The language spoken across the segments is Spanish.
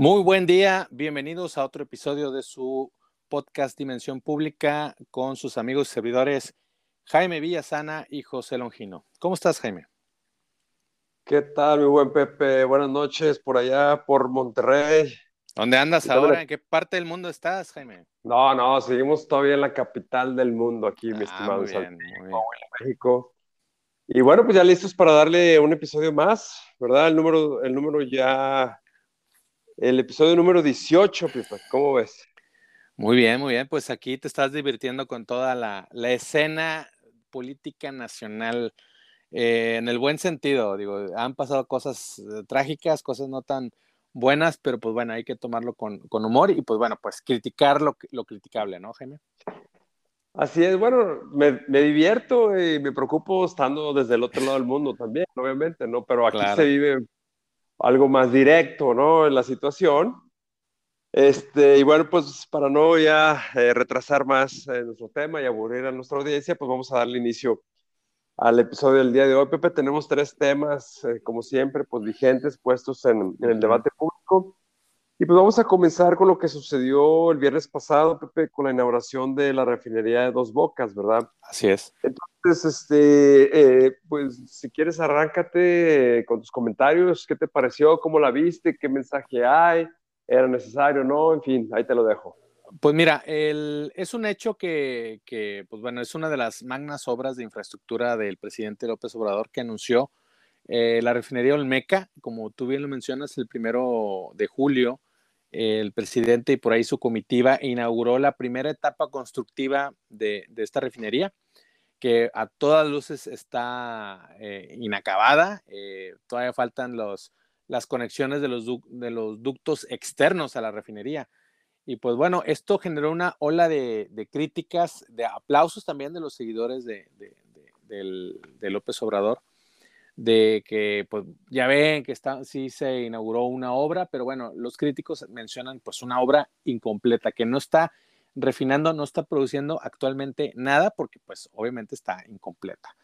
Muy buen día, bienvenidos a otro episodio de su podcast Dimensión Pública con sus amigos y servidores Jaime Villasana y José Longino. ¿Cómo estás, Jaime? ¿Qué tal, mi buen Pepe? Buenas noches por allá, por Monterrey. ¿Dónde andas ahora? ¿En qué parte del mundo estás, Jaime? No, no, seguimos todavía en la capital del mundo aquí, mi ah, estimado México. Y bueno, pues ya listos para darle un episodio más, ¿verdad? El número, el número ya el episodio número 18, Pipa. ¿Cómo ves? Muy bien, muy bien. Pues aquí te estás divirtiendo con toda la, escena política nacional eh, en el buen sentido. Digo, han pasado cosas eh, trágicas, cosas no tan buenas, pero pues bueno, hay que tomarlo con, humor y pues bueno, pues criticar lo, lo criticable, ¿no, Jaime? Así es, bueno, me, divierto y me preocupo estando desde el otro lado del mundo también, obviamente, ¿no? Pero aquí se vive algo más directo, ¿no? En la situación. Este, y bueno, pues para no ya eh, retrasar más eh, nuestro tema y aburrir a nuestra audiencia, pues vamos a darle inicio al episodio del día de hoy. Pepe, tenemos tres temas, eh, como siempre, pues vigentes, puestos en, en, el debate público. Y pues vamos a comenzar con lo que sucedió el viernes pasado, Pepe, con la inauguración de la refinería de Dos Bocas, ¿verdad? Así es. Entonces, este, eh, pues si quieres, arráncate con tus comentarios. ¿Qué te pareció? ¿Cómo la viste? ¿Qué mensaje hay? ¿Era necesario? ¿No? En fin, ahí te lo dejo. Pues mira, el, es un hecho que, que, pues bueno, es una de las magnas obras de infraestructura del presidente López Obrador que anunció eh, la refinería Olmeca, como tú bien lo mencionas, el primero de julio el presidente y por ahí su comitiva inauguró la primera etapa constructiva de, esta refinería, que a todas luces está eh, inacabada. Eh, todavía faltan los, las conexiones de los, de los ductos externos a la refinería. Y pues bueno, esto generó una ola de, críticas, de aplausos también de los seguidores de, de López Obrador de que pues ya ven que está, sí se inauguró una obra, pero bueno, los críticos mencionan pues una obra incompleta, que no está refinando, no está produciendo actualmente nada porque pues obviamente está incompleta.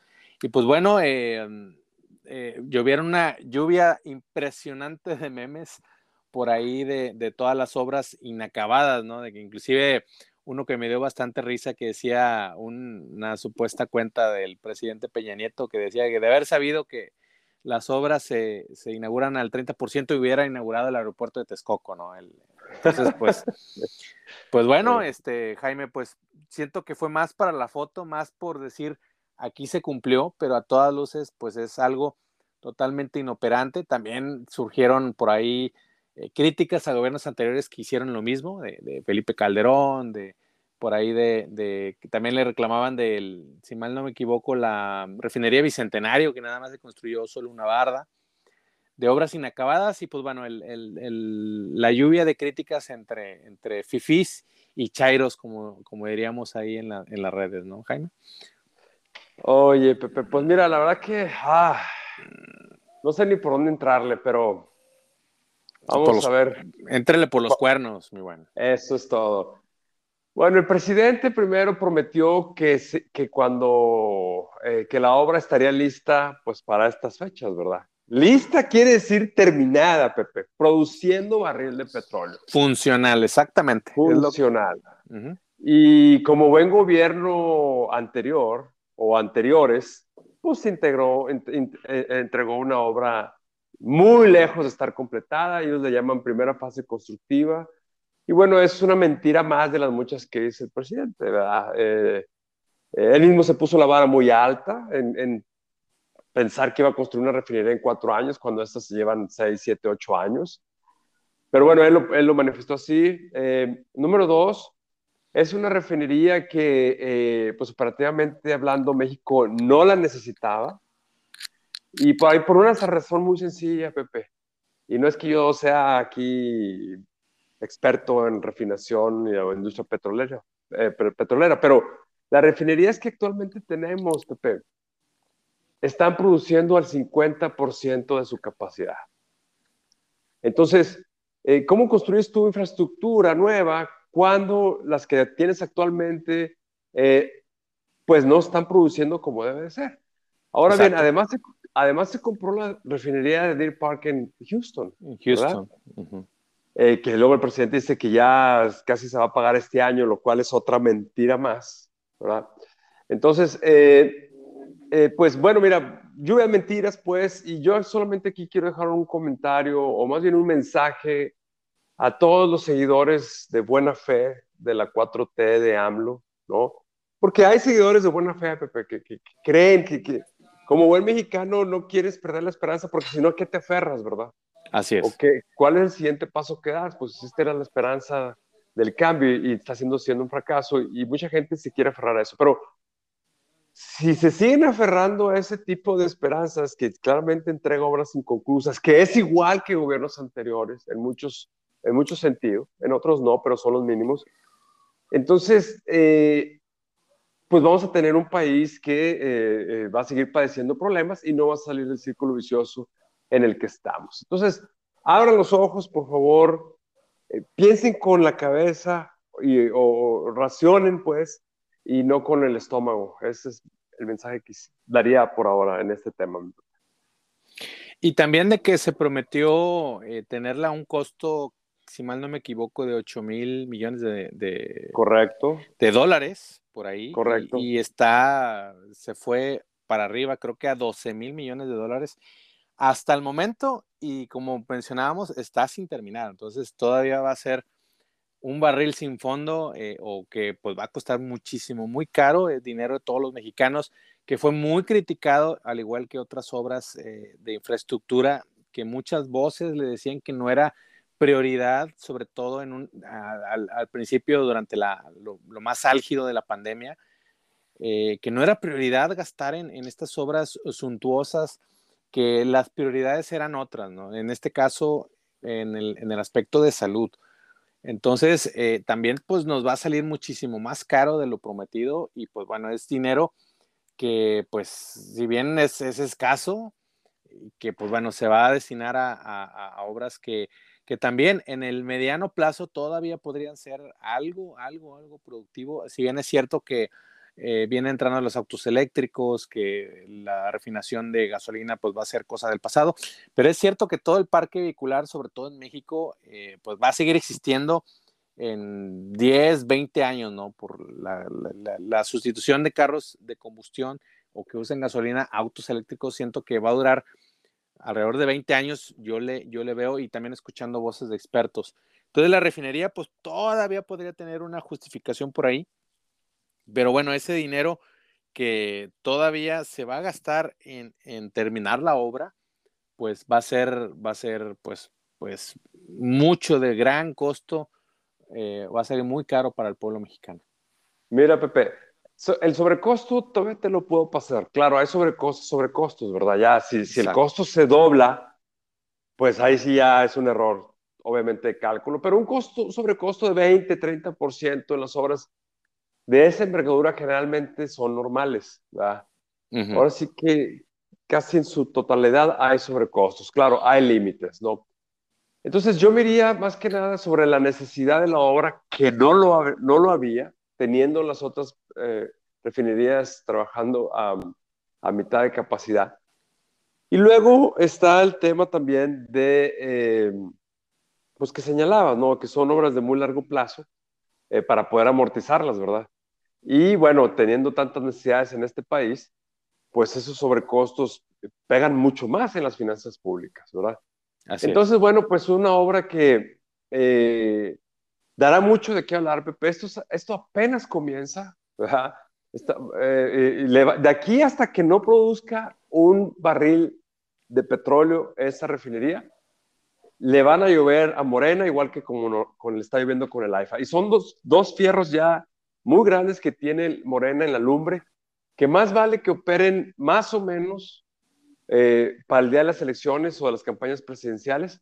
Y pues bueno, eh, eh, llovieron una lluvia impresionante de memes por ahí de, de, todas las obras inacabadas, ¿no? De que inclusive uno que me dio bastante risa que decía una supuesta cuenta del presidente Peña Nieto que decía que de haber sabido que las obras se, inauguran al 30% y hubiera inaugurado el aeropuerto de Texcoco, ¿no? entonces, pues, pues bueno, este, Jaime, pues siento que fue más para la foto, más por decir, aquí se cumplió, pero a todas luces, pues es algo totalmente inoperante. También surgieron por ahí eh, críticas a gobiernos anteriores que hicieron lo mismo, de, Felipe Calderón, de por ahí de, que también le reclamaban del, si mal no me equivoco, la refinería Bicentenario, que nada más se construyó solo una barda, de obras inacabadas y pues bueno, la lluvia de críticas entre, entre fifís y chairos, como, como diríamos ahí en, en las redes, ¿no, Jaime? Oye, Pepe, pues mira, la verdad que ah, no sé ni por dónde entrarle, pero Vamos a ver. Entrele por los cuernos, mi bueno. Eso es todo. Bueno, el presidente primero prometió que, que cuando eh, que la obra estaría lista, pues para estas fechas, ¿verdad? Lista quiere decir terminada, Pepe, produciendo barril de petróleo. Funcional, exactamente. Funcional. Y como buen gobierno anterior o anteriores, pues integró, eh, entregó una obra muy lejos de estar completada, ellos le llaman primera fase constructiva, y bueno, es una mentira más de las muchas que dice el presidente, ¿verdad? Eh, él mismo se puso la vara muy alta en, pensar que iba a construir una refinería en cuatro años, cuando estas se llevan seis, siete, ocho años. Pero bueno, él lo manifestó así. Eh, número dos, es una refinería que, eh, pues operativamente hablando, México no la necesitaba. Y por, por una razón muy sencilla, Pepe. Y no es que yo sea aquí experto en refinación o industria petrolera, eh, petrolera, pero las refinerías que actualmente tenemos, Pepe, están produciendo al 50% de su capacidad. Entonces, eh, ¿cómo construyes tu infraestructura nueva cuando las que tienes actualmente, eh, pues no están produciendo como debe de ser? Ahora bien, además además se compró la refinería de Deer Park en Houston. Houston. eh, que luego el presidente dice que ya casi se va a pagar este año, lo cual es otra mentira más, ¿verdad? Entonces, eh, eh, pues bueno, mira, lluvia de mentiras, pues, y yo solamente aquí quiero dejar un comentario, o más bien un mensaje a todos los seguidores de buena fe de la 4T de AMLO, ¿no? Porque hay seguidores de buena fe, Pepe, que, que, creen que, que, como buen mexicano no quieres perder la esperanza porque si no, ¿qué te aferras, verdad? Así es. Okay. ¿Cuál es el siguiente paso que das? Pues esta era la esperanza del cambio y está siendo, siendo un fracaso y mucha gente se quiere aferrar a eso. Pero si se siguen aferrando a ese tipo de esperanzas que claramente entrega obras inconclusas, que es igual que gobiernos anteriores en muchos, en muchos sentidos, en otros no, pero son los mínimos, entonces, eh, pues vamos a tener un país que eh, eh, va a seguir padeciendo problemas y no va a salir del círculo vicioso en el que estamos. Entonces, abran los ojos, por favor, piensen con la cabeza y, o racionen, pues, y no con el estómago. Ese es el mensaje que daría por ahora en este tema. Y también de que se prometió tenerla a un costo si mal no me equivoco, de 8 mil millones de, Correcto. de dólares por ahí. Correcto. Y, está, se fue para arriba, creo que a 12 mil millones de dólares hasta el momento. Y como mencionábamos, está sin terminar. Entonces todavía va a ser un barril sin fondo eh, o que pues va a costar muchísimo, muy caro, el dinero de todos los mexicanos, que fue muy criticado, al igual que otras obras eh, de infraestructura, que muchas voces le decían que no era prioridad, sobre todo en un, al, principio, durante la, lo, más álgido de la pandemia, eh, que no era prioridad gastar en, en, estas obras suntuosas, que las prioridades eran otras, ¿no? En este caso, en el, en el aspecto de salud. Entonces, eh, también pues nos va a salir muchísimo más caro de lo prometido y pues bueno, es dinero que pues si bien es, es escaso, que pues bueno, se va a destinar a, a, a obras que que también en el mediano plazo todavía podrían ser algo, algo, algo productivo. Si bien es cierto que eh, vienen entrando los autos eléctricos, que la refinación de gasolina pues va a ser cosa del pasado, pero es cierto que todo el parque vehicular, sobre todo en México, eh, pues va a seguir existiendo en 10, 20 años, ¿no? Por la, la, sustitución de carros de combustión o que usen gasolina, autos eléctricos, siento que va a durar alrededor de 20 años yo le, yo le veo y también escuchando voces de expertos. Entonces la refinería pues todavía podría tener una justificación por ahí, pero bueno, ese dinero que todavía se va a gastar en, en terminar la obra, pues va a ser, va a ser pues, pues mucho de gran costo, eh, va a ser muy caro para el pueblo mexicano. Mira, Pepe, el sobrecosto todavía te lo puedo pasar. Claro, hay sobrecostos, sobrecostos, ¿verdad? Ya, si, si el costo se dobla, pues ahí sí ya es un error, obviamente, de cálculo. Pero un costo, sobrecosto de 20, 30% en las obras de esa envergadura generalmente son normales, ¿verdad? Ahora sí que casi en su totalidad hay sobrecostos. Claro, hay límites, ¿no? Entonces yo me iría más que nada sobre la necesidad de la obra, que no lo, no lo había, teniendo las otras eh, refinerías trabajando a, mitad de capacidad. Y luego está el tema también de, eh, pues que señalaba, ¿no? Que son obras de muy largo plazo eh, para poder amortizarlas, ¿verdad? Y bueno, teniendo tantas necesidades en este país, pues esos sobrecostos pegan mucho más en las finanzas públicas, ¿verdad? Entonces, bueno, pues una obra que dará mucho de qué hablar, Pepe. Esto, esto apenas comienza, Eh, de aquí hasta que no produzca un barril de petróleo esa refinería, le van a llover a Morena, igual que como, le está lloviendo con el AIFA. Y son dos, dos fierros ya muy grandes que tiene Morena en la lumbre, que más vale que operen más o menos eh, para el día de las elecciones o de las campañas presidenciales,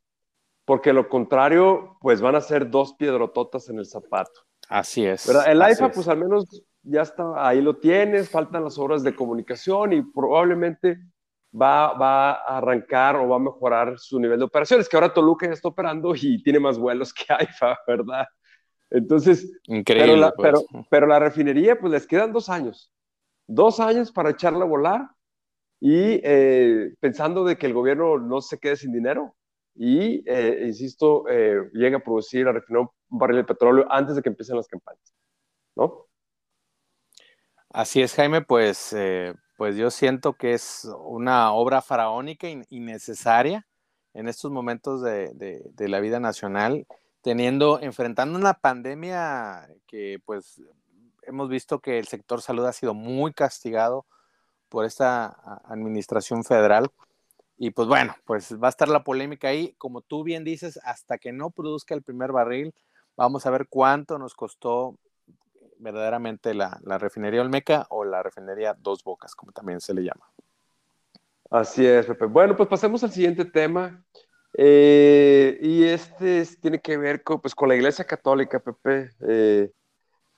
porque lo contrario, pues van a ser dos piedrototas en el zapato. Así es. El AIFA, pues al menos ya está, ahí lo tienes, faltan las obras de comunicación y probablemente va, va a arrancar o va a mejorar su nivel de operaciones, que ahora Toluca ya está operando y tiene más vuelos que AIFA, ¿verdad? Entonces, Increíble, pero, la, pues. pero, la refinería, pues les quedan dos años, dos años para echarla a volar y eh, pensando de que el gobierno no se quede sin dinero, y, eh, insisto, eh, llegue a producir, a refinar un barril de petróleo antes de que empiecen las campañas, ¿no? Así es, Jaime, pues, eh, pues yo siento que es una obra faraónica y necesaria en estos momentos de, de, la vida nacional, teniendo, enfrentando una pandemia que pues hemos visto que el sector salud ha sido muy castigado por esta administración federal. Y pues bueno, pues va a estar la polémica ahí. Como tú bien dices, hasta que no produzca el primer barril, vamos a ver cuánto nos costó verdaderamente la, la refinería Olmeca o la refinería Dos Bocas, como también se le llama. Así es, Pepe. Bueno, pues pasemos al siguiente tema. Eh, y este tiene que ver con, pues, con la Iglesia Católica, Pepe, eh,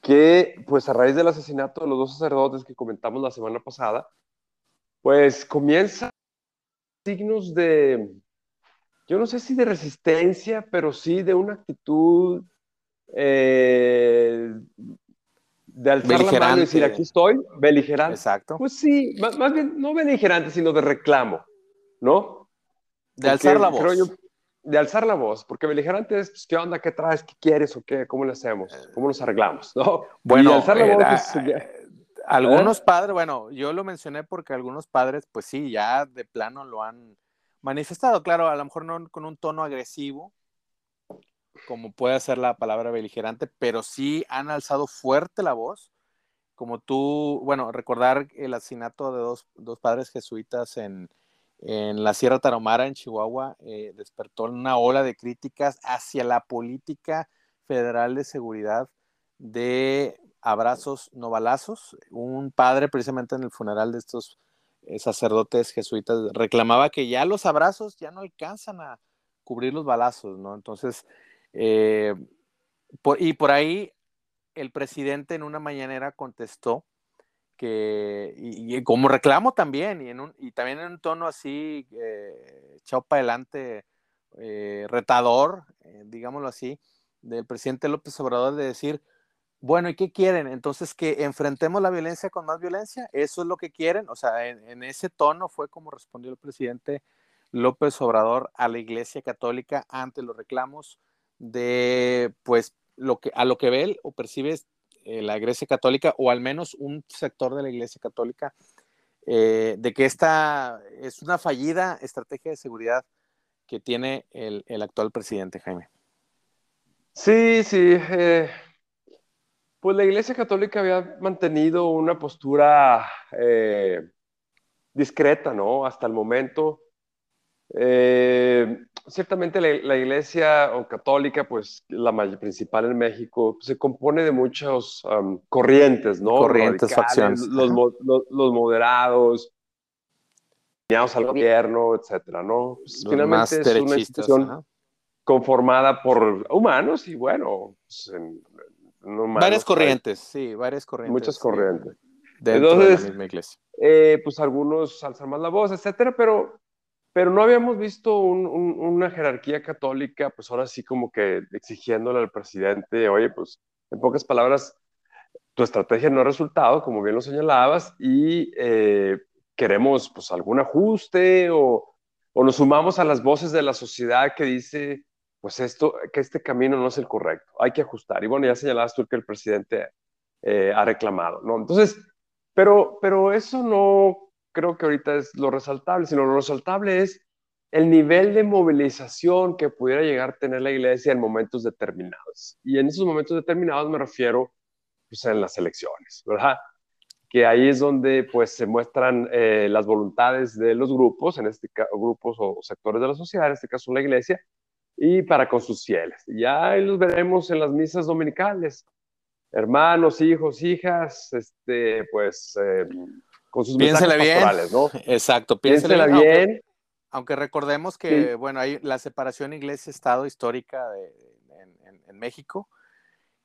que pues a raíz del asesinato de los dos sacerdotes que comentamos la semana pasada, pues comienza signos de, yo no sé si de resistencia, pero sí de una actitud eh, de alzar la mano y decir, aquí estoy, beligerante. Exacto. Pues sí, más, bien, no beligerante, sino de reclamo, ¿no? De alzar la voz. de alzar la voz, porque beligerante es, pues, ¿qué onda? ¿Qué traes? ¿Qué quieres o qué? ¿Cómo lo hacemos? ¿Cómo nos arreglamos? ¿No? Bueno, alzar la voz eh, algunos padres, bueno, yo lo mencioné porque algunos padres, pues sí, ya de plano lo han manifestado, claro, a lo mejor no con un tono agresivo, como puede ser la palabra beligerante, pero sí han alzado fuerte la voz, como tú, bueno, recordar el asesinato de dos, dos padres jesuitas en, en, la Sierra Tarahumara, en Chihuahua, eh, despertó una ola de críticas hacia la política federal de seguridad de abrazos no balazos. Un padre, precisamente en el funeral de estos eh, sacerdotes jesuitas, reclamaba que ya los abrazos ya no alcanzan a cubrir los balazos, ¿no? Entonces, eh, y por ahí el presidente en una mañanera contestó que, y, como reclamo también, y, en un, y también en un tono así, eh, para adelante, eh, retador, eh, digámoslo así, del presidente López Obrador de decir, bueno, ¿y qué quieren? Entonces, que enfrentemos la violencia con más violencia, eso es lo que quieren, o sea, en ese tono fue como respondió el presidente López Obrador a la Iglesia Católica ante los reclamos de pues lo que a lo que ve o percibe eh, la Iglesia Católica o al menos un sector de la Iglesia Católica eh, de que esta es una fallida estrategia de seguridad que tiene el, actual presidente Jaime. Sí, sí. Eh, pues la Iglesia Católica había mantenido una postura discreta, ¿no? Hasta el momento. Eh, ciertamente la, iglesia católica, pues la principal en México, se compone de muchas corrientes, ¿no? Corrientes, facciones. Los, los, moderados, alineados al gobierno, etcétera, ¿no? Pues, finalmente es una institución conformada por humanos y bueno, pues, varias corrientes, sí, varias corrientes. Muchas corrientes. Dentro de la misma iglesia. Eh, pues algunos alzan más la voz, etcétera, pero pero no habíamos visto una jerarquía católica, pues ahora sí como que exigiéndole al presidente, oye, pues en pocas palabras, tu estrategia no ha resultado, como bien lo señalabas, y eh, queremos pues algún ajuste o, o, nos sumamos a las voces de la sociedad que dice, pues esto, que este camino no es el correcto, hay que ajustar. Y bueno, ya señalabas tú que el presidente eh, ha reclamado, ¿no? Entonces, pero, pero eso no creo que ahorita es lo resaltable, sino lo resaltable es el nivel de movilización que pudiera llegar a tener la iglesia en momentos determinados. Y en esos momentos determinados me refiero pues, en las elecciones, ¿verdad? Que ahí es donde pues se muestran eh, las voluntades de los grupos, en este caso grupos o sectores de la sociedad, en este caso la iglesia, y para con sus fieles. Ya los veremos en las misas dominicales. Hermanos, hijos, hijas, este, pues eh, con sus piénsela bien. ¿no? Exacto, piénsela, bien. Aunque, recordemos que, bueno, hay la separación iglesia-estado histórica en, México,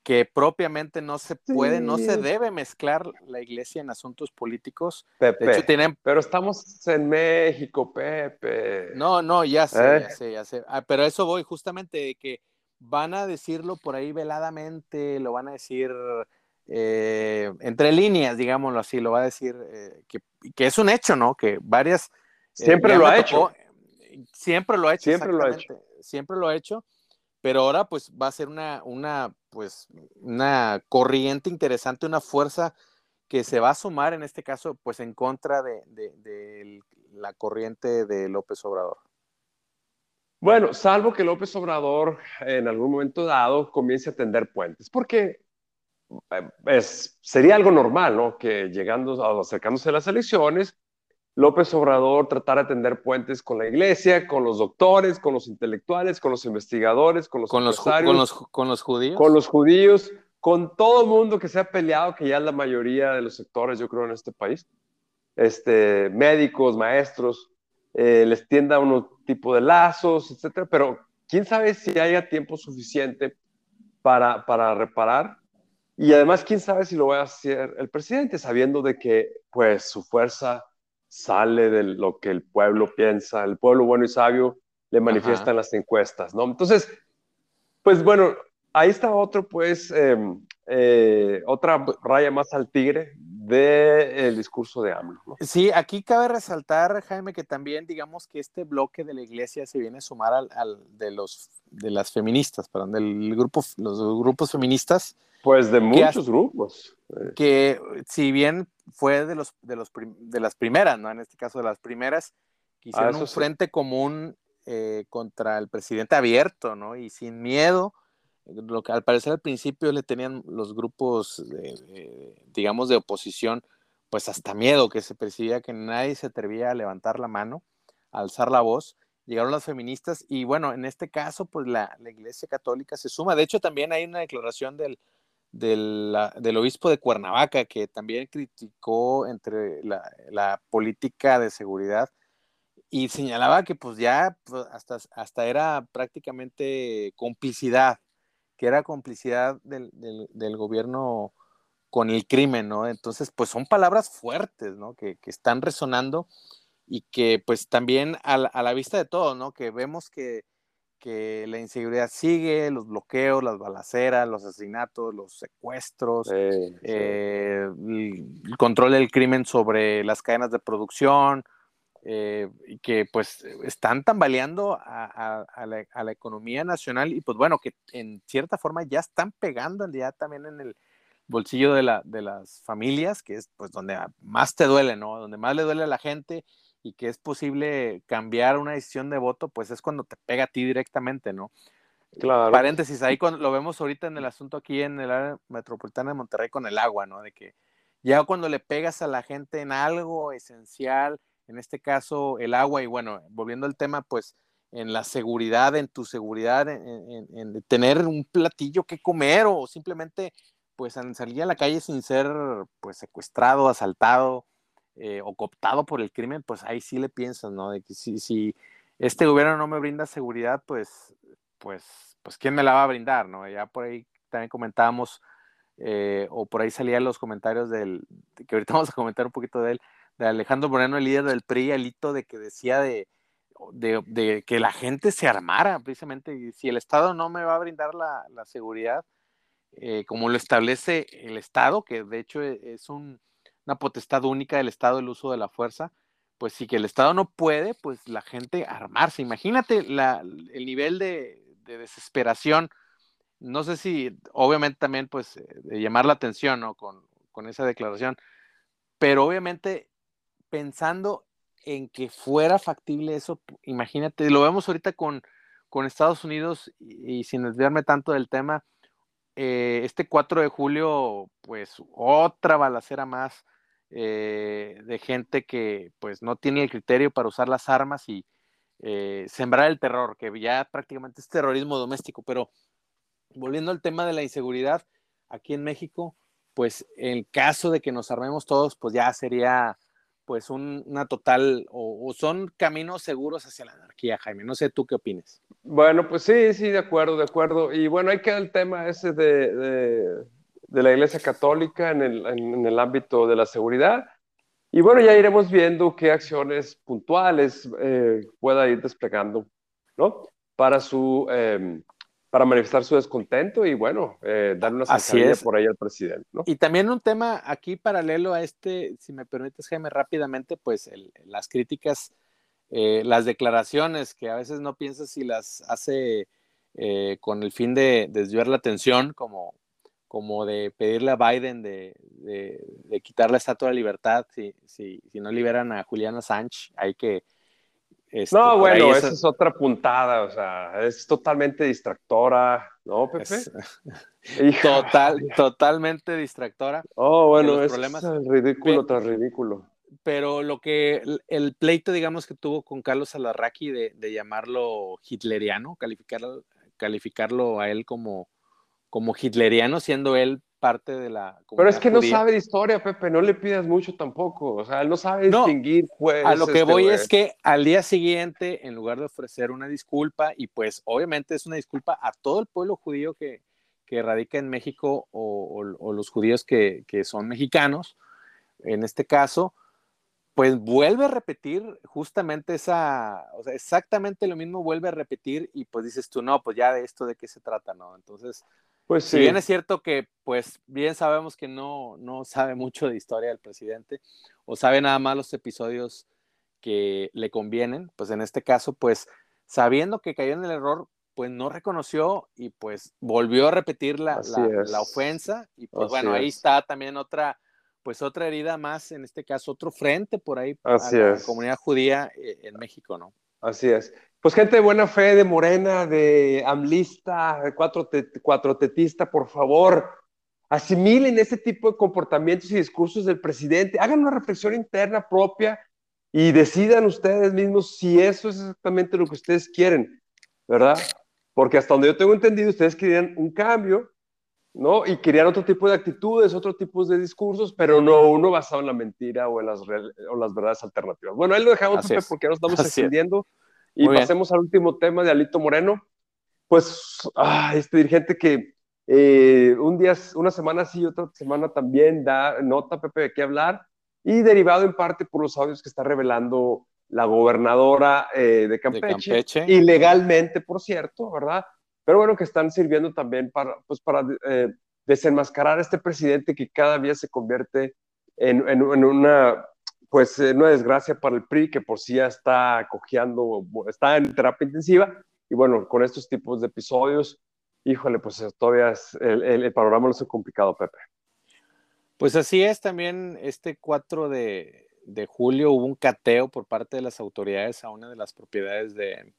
que propiamente no se puede, no se debe mezclar la iglesia en asuntos políticos. Pepe, de hecho, tienen... pero estamos en México, Pepe. No, no, ya sé, ya ¿Eh? sé, ya sé. Ah, pero eso voy justamente de que van a decirlo por ahí veladamente, lo van a decir eh, entre líneas, digámoslo así, lo va a decir, eh, que, que, es un hecho, ¿no? Que varias... Eh, Siempre lo ha hecho. siempre lo ha hecho. Siempre lo ha hecho. Siempre lo ha hecho, pero ahora pues va a ser una, una, pues, una corriente interesante, una fuerza que se va a sumar en este caso pues en contra de, de la corriente de López Obrador. Bueno, salvo que López Obrador en algún momento dado comience a tender puentes, porque eh, sería algo normal, ¿no? Que llegando, acercándose a las elecciones, López Obrador tratara de tender puentes con la iglesia, con los doctores, con los intelectuales, con los investigadores, con los con los, con los, con los judíos. Con los judíos, con todo el mundo que se ha peleado, que ya es la mayoría de los sectores, yo creo, en este país. Este, médicos, maestros, eh, les tienda un tipo de lazos, etcétera, pero quién sabe si haya tiempo suficiente para, para reparar y además quién sabe si lo va a hacer el presidente sabiendo de que pues su fuerza sale de lo que el pueblo piensa, el pueblo bueno y sabio le manifiesta en las encuestas, ¿no? Entonces, pues bueno, ahí está otro, pues, em, eh, otra raya más al tigre del discurso de AMLO. Sí, aquí cabe resaltar, Jaime, que también digamos que este bloque de la iglesia se viene a sumar al, de los de las feministas, perdón, del grupo, los grupos feministas. Pues de muchos grupos. Que si bien fue de los de los de las primeras, ¿no? En este caso de las primeras, que hicieron ah, un frente común eh, contra el presidente abierto, ¿no? Y sin miedo lo que al parecer al principio le tenían los grupos, digamos, de oposición, pues hasta miedo, que se percibía que nadie se atrevía a levantar la mano, a alzar la voz. Llegaron las feministas y bueno, en este caso, pues la, Iglesia Católica se suma. De hecho, también hay una declaración del, del, del obispo de Cuernavaca que también criticó entre la, la, política de seguridad y señalaba que pues ya pues, hasta, hasta era prácticamente complicidad que era complicidad del, gobierno con el crimen, ¿no? Entonces, pues son palabras fuertes, ¿no? Que, están resonando y que pues también a la, vista de todos, ¿no? Que vemos que, la inseguridad sigue, los bloqueos, las balaceras, los asesinatos, los secuestros, eh, el control del crimen sobre las cadenas de producción, eh, y que pues están tambaleando a, la, economía nacional y pues bueno, que en cierta forma ya están pegando ya también en el bolsillo de, la, de las familias, que es pues donde más te duele, ¿no? Donde más le duele a la gente y que es posible cambiar una decisión de voto, pues es cuando te pega a ti directamente, ¿no? Claro. Paréntesis, ahí cuando, lo vemos ahorita en el asunto aquí en el área metropolitana de Monterrey con el agua, ¿no? De que ya cuando le pegas a la gente en algo esencial, en este caso el agua y bueno, volviendo al tema, pues en la seguridad, en tu seguridad, en, tener un platillo que comer o simplemente pues salir a la calle sin ser pues secuestrado, asaltado eh, o cooptado por el crimen, pues ahí sí le piensas, ¿no? De que si, si este gobierno no me brinda seguridad, pues, pues, pues quién me la va a brindar, ¿no? Ya por ahí también comentábamos, eh, o por ahí salían los comentarios del, que ahorita vamos a comentar un poquito de él, de Alejandro Moreno, el líder del PRI, el hito de que decía de, de, que la gente se armara, precisamente, si el Estado no me va a brindar la, seguridad, eh, como lo establece el Estado, que de hecho e, es una potestad única del Estado el uso de la fuerza, pues si que el Estado no puede, pues la gente armarse. Imagínate la, el nivel de, desesperación, no sé si, obviamente también, pues, de llamar la atención, ¿no? Con, con esa declaración, pero obviamente pensando en que fuera factible eso, imagínate, lo vemos ahorita con, con Estados Unidos y, sin desviarme tanto del tema, eh, este 4 de julio, pues otra balacera más eh, de gente que pues no tiene el criterio para usar las armas y eh, sembrar el terror, que ya prácticamente es terrorismo doméstico, pero volviendo al tema de la inseguridad, aquí en México, pues en caso de que nos armemos todos, pues ya sería pues una total, o, son caminos seguros hacia la anarquía, Jaime. No sé tú qué opinas. Bueno, pues sí, sí, de acuerdo, de acuerdo. Y bueno, hay que el tema ese de, de, la Iglesia Católica en el, en, el, ámbito de la seguridad. Y bueno, ya iremos viendo qué acciones puntuales eh, pueda ir desplegando, ¿no? Para su... Eh, para manifestar su descontento y bueno, eh, dar una zancadilla por ahí al presidente. ¿no? Y también un tema aquí paralelo a este, si me permites, Jaime, rápidamente, pues las críticas eh, las declaraciones que a veces no piensas si las hace eh, con el fin de desviar la atención, como, como de pedirle a Biden de, de, quitar la estatua de libertad si, si, si, no liberan a Juliana Sánchez, hay que... Este, no, bueno, esa... es otra puntada, o sea, es totalmente distractora, ¿no, Pepe? Total, totalmente distractora. Oh, bueno, es ridículo tras ridículo pero lo que el pleito, digamos, que tuvo con Carlos Alarraqui de, de llamarlo hitleriano, calificarlo, calificarlo a él como, como hitleriano, siendo él parte de la Pero es que no sabe de historia, Pepe, no le pidas mucho tampoco, o sea, él no sabe distinguir, pues. A lo que este, voy es que al día siguiente, en lugar de ofrecer una disculpa, y pues obviamente es una disculpa a todo el pueblo judío que, que radica en México o, o, los judíos que, que, son mexicanos, en este caso, pues vuelve a repetir justamente esa, o sea, exactamente lo mismo vuelve a repetir y pues dices tú, no, pues ya de esto de qué se trata, ¿no? Entonces, pues si bien es cierto que pues bien sabemos que no, no sabe mucho de historia del presidente o sabe nada más los episodios que le convienen, pues en este caso, pues sabiendo que cayó en el error, pues no reconoció y pues volvió a repetir la, la, ofensa y pues bueno, ahí está también otra pues otra herida más, en este caso otro frente por ahí Así a la comunidad judía eh, en México, ¿no? Así es. Pues gente de buena fe, de Morena, de Amlista, de cuatro, cuatro tetista, por favor, asimilen ese tipo de comportamientos y discursos del presidente, hagan una reflexión interna propia y decidan ustedes mismos si eso es exactamente lo que ustedes quieren, ¿verdad? Porque hasta donde yo tengo entendido, ustedes querían un cambio ¿no? Y querían otro tipo de actitudes, otro tipo de discursos, pero no uno basado en la mentira o en las, o las verdades alternativas. Bueno, ahí lo dejamos porque ahora estamos extendiendo y pasemos al último tema de Alito Moreno. Pues, ah, este dirigente que eh, un día, una semana sí, otra semana también da nota, Pepe, de qué hablar, y derivado en parte por los audios que está revelando la gobernadora eh, de, Campeche, de Campeche, ilegalmente, por cierto, ¿verdad? pero bueno, que están sirviendo también para, pues, para eh, desenmascarar a este presidente que cada día se convierte en, en, una, pues, en una desgracia para el PRI, que por sí ya está cojeando, está en terapia intensiva, y bueno, con estos tipos de episodios, híjole, pues todavía es, el, el, panorama no es complicado, Pepe. Pues así es, también este 4 de, de julio hubo un cateo por parte de las autoridades a una de las propiedades de,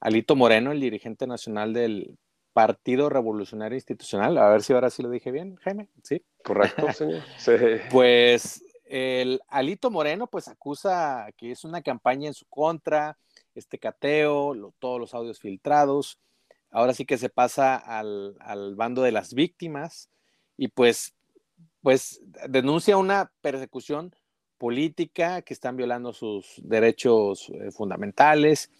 Alito Moreno, el dirigente nacional del Partido Revolucionario Institucional. A ver si ahora sí lo dije bien, Jaime. Sí. Correcto, señor. Sí. Pues el Alito Moreno pues acusa que es una campaña en su contra, este cateo, todos los audios filtrados. Ahora sí que se pasa al, al, bando de las víctimas y pues, pues denuncia una persecución política que están violando sus derechos eh, fundamentales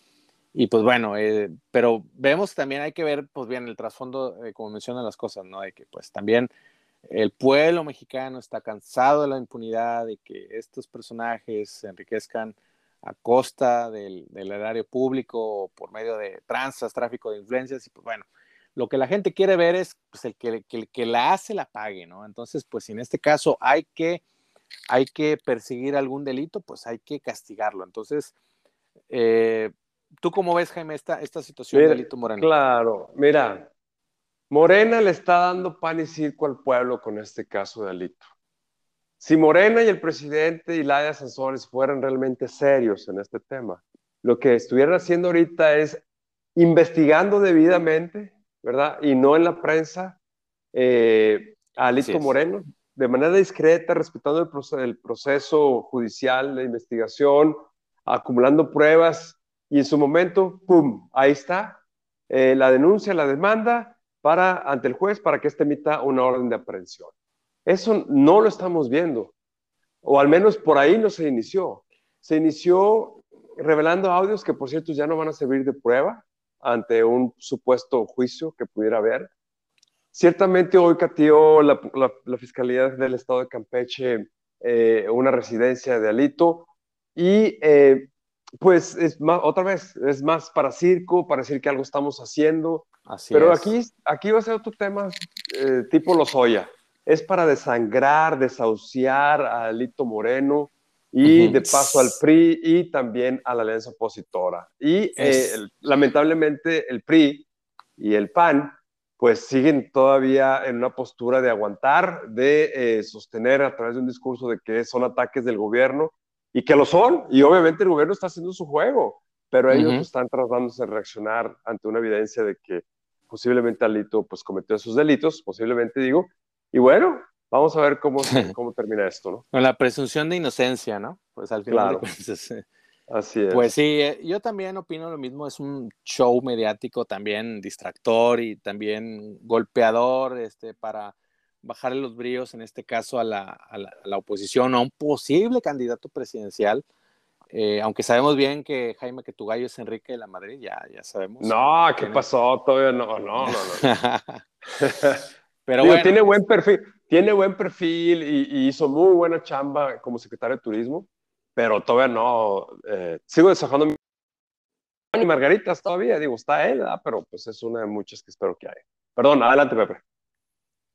y pues bueno, eh, pero vemos también hay que ver, pues bien, el trasfondo, eh, como mencionan las cosas, ¿no? De que pues también el pueblo mexicano está cansado de la impunidad, de que estos personajes se enriquezcan a costa del, del erario público por medio de tranzas, tráfico de influencias, y pues bueno, lo que la gente quiere ver es pues, el, que, que, que la hace la pague, ¿no? Entonces, pues en este caso hay que, hay que perseguir algún delito, pues hay que castigarlo. Entonces, eh, ¿Tú cómo ves, Jaime, esta, esta situación de Alito Moreno? Claro, mira, Morena le está dando pan y circo al pueblo con este caso de Alito. Si Morena y el presidente y Laia Sansores fueran realmente serios en este tema, lo que estuvieran haciendo ahorita es investigando debidamente, ¿verdad? Y no en la prensa, eh, a Alito Moreno, de manera discreta, respetando el, el proceso judicial de investigación, acumulando pruebas y en su momento, ¡pum!, ahí está eh, la denuncia, la demanda para, ante el juez para que éste emita una orden de aprehensión. Eso no lo estamos viendo, o al menos por ahí no se inició. Se inició revelando audios que, por cierto, ya no van a servir de prueba ante un supuesto juicio que pudiera haber. Ciertamente hoy cateó la, la, Fiscalía del Estado de Campeche eh, una residencia de Alito y eh, pues es más, otra vez, es más para circo, para decir que algo estamos haciendo. Así Pero aquí, aquí va a ser otro tema eh, tipo Lozoya. Es para desangrar, desahuciar a Lito Moreno, y de paso al PRI y también a la alianza opositora. Y eh, lamentablemente el PRI y el PAN pues siguen todavía en una postura de aguantar, de eh, sostener a través de un discurso de que son ataques del gobierno y que lo son, y obviamente el gobierno está haciendo su juego, pero ellos pues, están tratándose de reaccionar ante una evidencia de que posiblemente Alito pues cometió esos delitos, posiblemente digo, y bueno, vamos a ver cómo, cómo termina esto, ¿no? Con la presunción de inocencia, ¿no? Pues al final claro. Así es. Pues sí, eh, yo también opino lo mismo, es un show mediático también distractor y también golpeador este, para bajarle los bríos, en este caso, a la, a la, oposición, a un posible candidato presidencial. Eh, aunque sabemos bien que Jaime, que tu gallo es Enrique de la Madrid, ya, ya sabemos. No, ¿qué pasó? Todavía no, no, no. no. Pero bueno, tiene buen perfil, tiene buen perfil y, y, hizo muy buena chamba como secretario de turismo pero todavía no. Eh, sigo desahogando mi margaritas todavía, digo, está él, pero pues es una de muchas que espero que haya. Perdón, adelante, Pepe.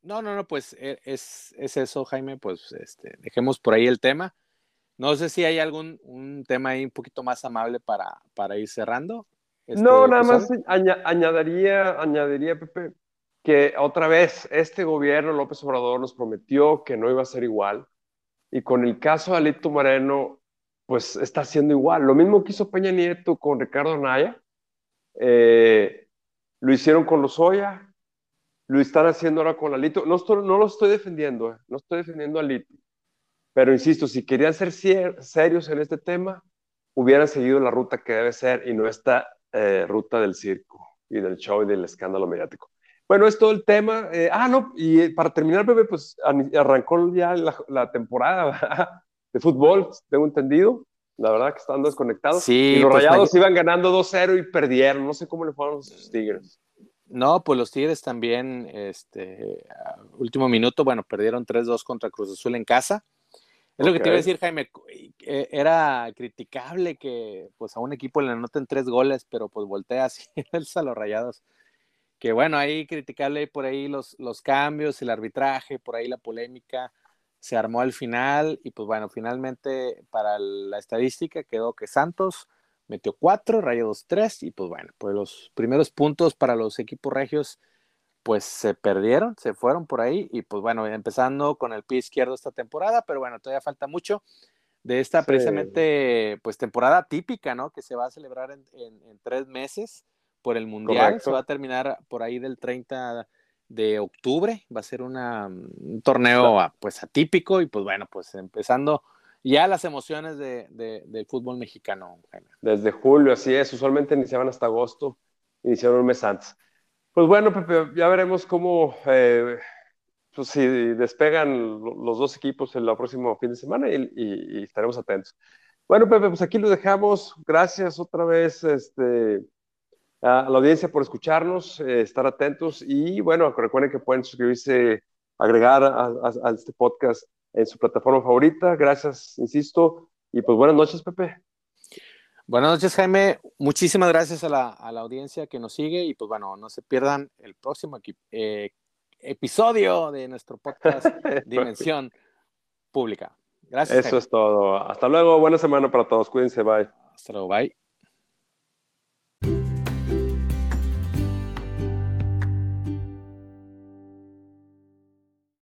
No, no, no, pues e, es, es eso, Jaime, pues este, dejemos por ahí el tema. No sé si hay algún un tema ahí un poquito más amable para, para ir cerrando. Este no, nada más añadiría, añadiría, Pepe, que otra vez este gobierno, López Obrador, nos prometió que no iba a ser igual. Y con el caso de Alito Moreno, pues está haciendo igual. Lo mismo que hizo Peña Nieto con Ricardo Naya, eh, lo hicieron con Lozoya, lo están haciendo ahora con Alito. No, no lo estoy defendiendo, eh, no estoy defendiendo a Alito. Pero insisto, si querían ser serios en este tema, hubieran seguido la ruta que debe ser y no esta eh, ruta del circo y del show y del escándalo mediático. Bueno, es todo el tema. ah, no, y para terminar, bebé, pues arrancó ya la, la temporada de fútbol, tengo entendido. La verdad que están desconectados. Sí, y los pues, Rayados iban ganando 2-0 y perdieron. No sé cómo le fueron a los Tigres. No, pues los Tigres también, este, último minuto, bueno, perdieron 3-2 contra Cruz Azul en casa. Es lo que te iba a decir, Jaime, eh, era criticable que pues a un equipo le anoten tres goles, pero pues voltea así a los rayados. Que bueno, ahí criticable por ahí los, los cambios, el arbitraje, por ahí la polémica se armó al final y pues bueno, finalmente para la estadística quedó que Santos metió cuatro, Rayados tres y pues bueno, pues los primeros puntos para los equipos regios pues se perdieron, se fueron por ahí y pues bueno, empezando con el pie izquierdo esta temporada, pero bueno, todavía falta mucho de esta precisamente pues temporada típica, ¿no? Que se va a celebrar en, tres meses por el Mundial, se va a terminar por ahí del 30 de octubre. Va a ser una, un torneo pues atípico y pues bueno, pues empezando ya las emociones de, del fútbol mexicano. Desde julio, así es. Usualmente iniciaban hasta agosto, iniciaron un mes antes. Pues bueno, Pepe, ya veremos cómo, eh, pues si despegan los dos equipos el próximo fin de semana y, y estaremos atentos. Bueno, Pepe, pues aquí lo dejamos. Gracias otra vez, este, a la audiencia por escucharnos, eh, estar atentos y bueno, recuerden que pueden suscribirse, agregar a, este podcast en su plataforma favorita. Gracias, insisto, y pues buenas noches, Pepe. Buenas noches, Jaime. Muchísimas gracias a la, audiencia que nos sigue y pues bueno, no se pierdan el próximo eh, episodio de nuestro podcast Dimensión Pública. Gracias. Eso es todo. Hasta luego. Buena semana para todos. Cuídense. Bye. Hasta luego. Bye.